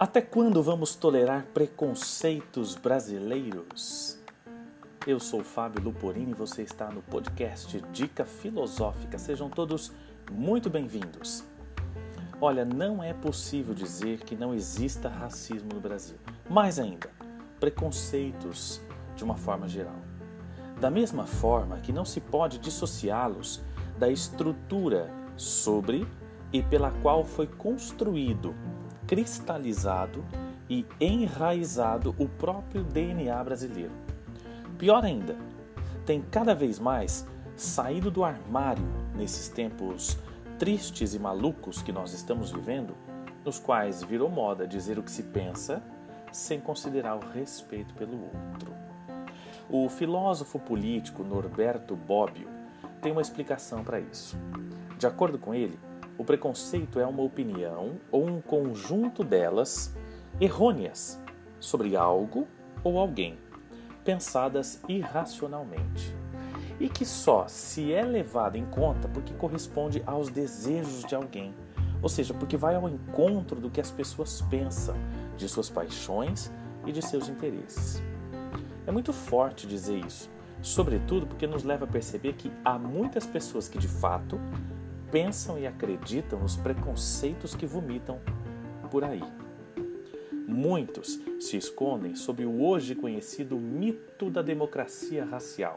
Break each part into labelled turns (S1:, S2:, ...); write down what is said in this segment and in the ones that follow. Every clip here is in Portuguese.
S1: Até quando vamos tolerar preconceitos brasileiros? Eu sou Fábio Luporini e você está no podcast Dica Filosófica. Sejam todos muito bem-vindos. Olha, não é possível dizer que não exista racismo no Brasil. Mais ainda, preconceitos de uma forma geral. Da mesma forma que não se pode dissociá-los da estrutura sobre e pela qual foi construído cristalizado e enraizado o próprio DNA brasileiro. Pior ainda, tem cada vez mais saído do armário nesses tempos tristes e malucos que nós estamos vivendo, nos quais virou moda dizer o que se pensa sem considerar o respeito pelo outro. O filósofo político Norberto Bobbio tem uma explicação para isso. De acordo com ele, o preconceito é uma opinião ou um conjunto delas errôneas sobre algo ou alguém, pensadas irracionalmente, e que só se é levada em conta porque corresponde aos desejos de alguém, ou seja, porque vai ao encontro do que as pessoas pensam, de suas paixões e de seus interesses. É muito forte dizer isso, sobretudo porque nos leva a perceber que há muitas pessoas que de fato pensam e acreditam nos preconceitos que vomitam por aí. Muitos se escondem sob o hoje conhecido mito da democracia racial,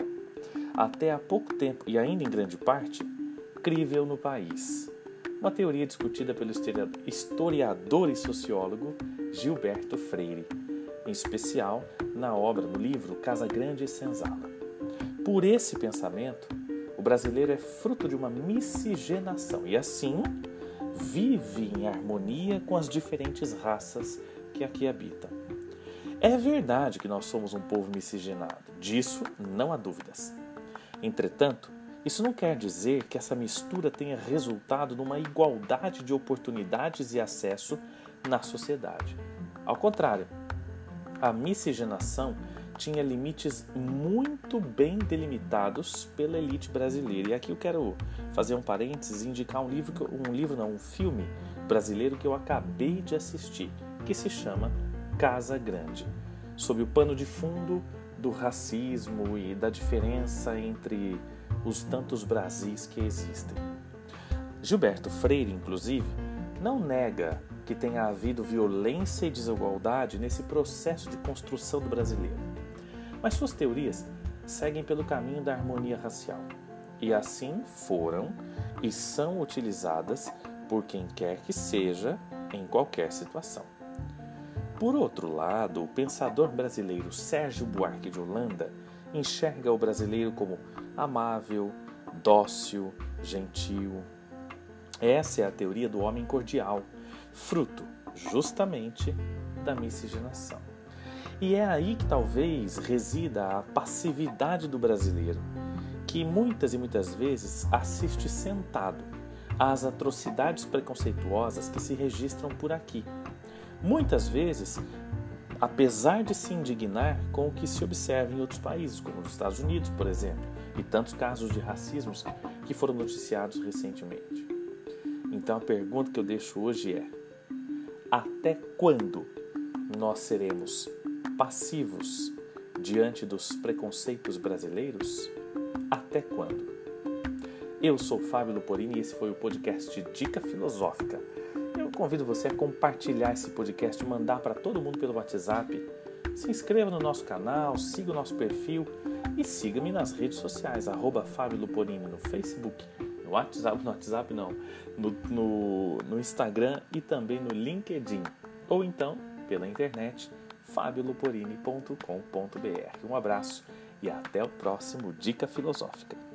S1: até há pouco tempo e ainda em grande parte crível no país. Uma teoria discutida pelo historiador e sociólogo Gilberto Freire, em especial na obra, no livro Casa Grande e Senzala. Por esse pensamento, o brasileiro é fruto de uma miscigenação e, assim, vive em harmonia com as diferentes raças que aqui habitam. É verdade que nós somos um povo miscigenado, disso não há dúvidas. Entretanto, isso não quer dizer que essa mistura tenha resultado numa igualdade de oportunidades e acesso na sociedade. Ao contrário, a miscigenação tinha limites muito bem delimitados pela elite brasileira. E aqui eu quero fazer um parênteses e indicar um livro, um livro não, um filme brasileiro que eu acabei de assistir, que se chama Casa Grande, sob o pano de fundo do racismo e da diferença entre os tantos Brasis que existem. Gilberto Freire, inclusive, não nega que tenha havido violência e desigualdade nesse processo de construção do brasileiro. Mas suas teorias seguem pelo caminho da harmonia racial e assim foram e são utilizadas por quem quer que seja em qualquer situação. Por outro lado, o pensador brasileiro Sérgio Buarque de Holanda enxerga o brasileiro como amável, dócil, gentil. Essa é a teoria do homem cordial, fruto justamente da miscigenação. E é aí que talvez resida a passividade do brasileiro, que muitas e muitas vezes assiste sentado às atrocidades preconceituosas que se registram por aqui. Muitas vezes, apesar de se indignar com o que se observa em outros países, como nos Estados Unidos, por exemplo, e tantos casos de racismo que foram noticiados recentemente. Então a pergunta que eu deixo hoje é: até quando nós seremos passivos diante dos preconceitos brasileiros? Até quando? Eu sou Fábio Luporini e esse foi o podcast Dica Filosófica. Eu convido você a compartilhar esse podcast, mandar para todo mundo pelo WhatsApp. Se inscreva no nosso canal, siga o nosso perfil e siga-me nas redes sociais, arroba Fábio Luporini no Facebook, no WhatsApp, no WhatsApp não, no, no, no Instagram e também no LinkedIn. Ou então pela internet fabioluporini.com.br. Um abraço e até o próximo Dica Filosófica.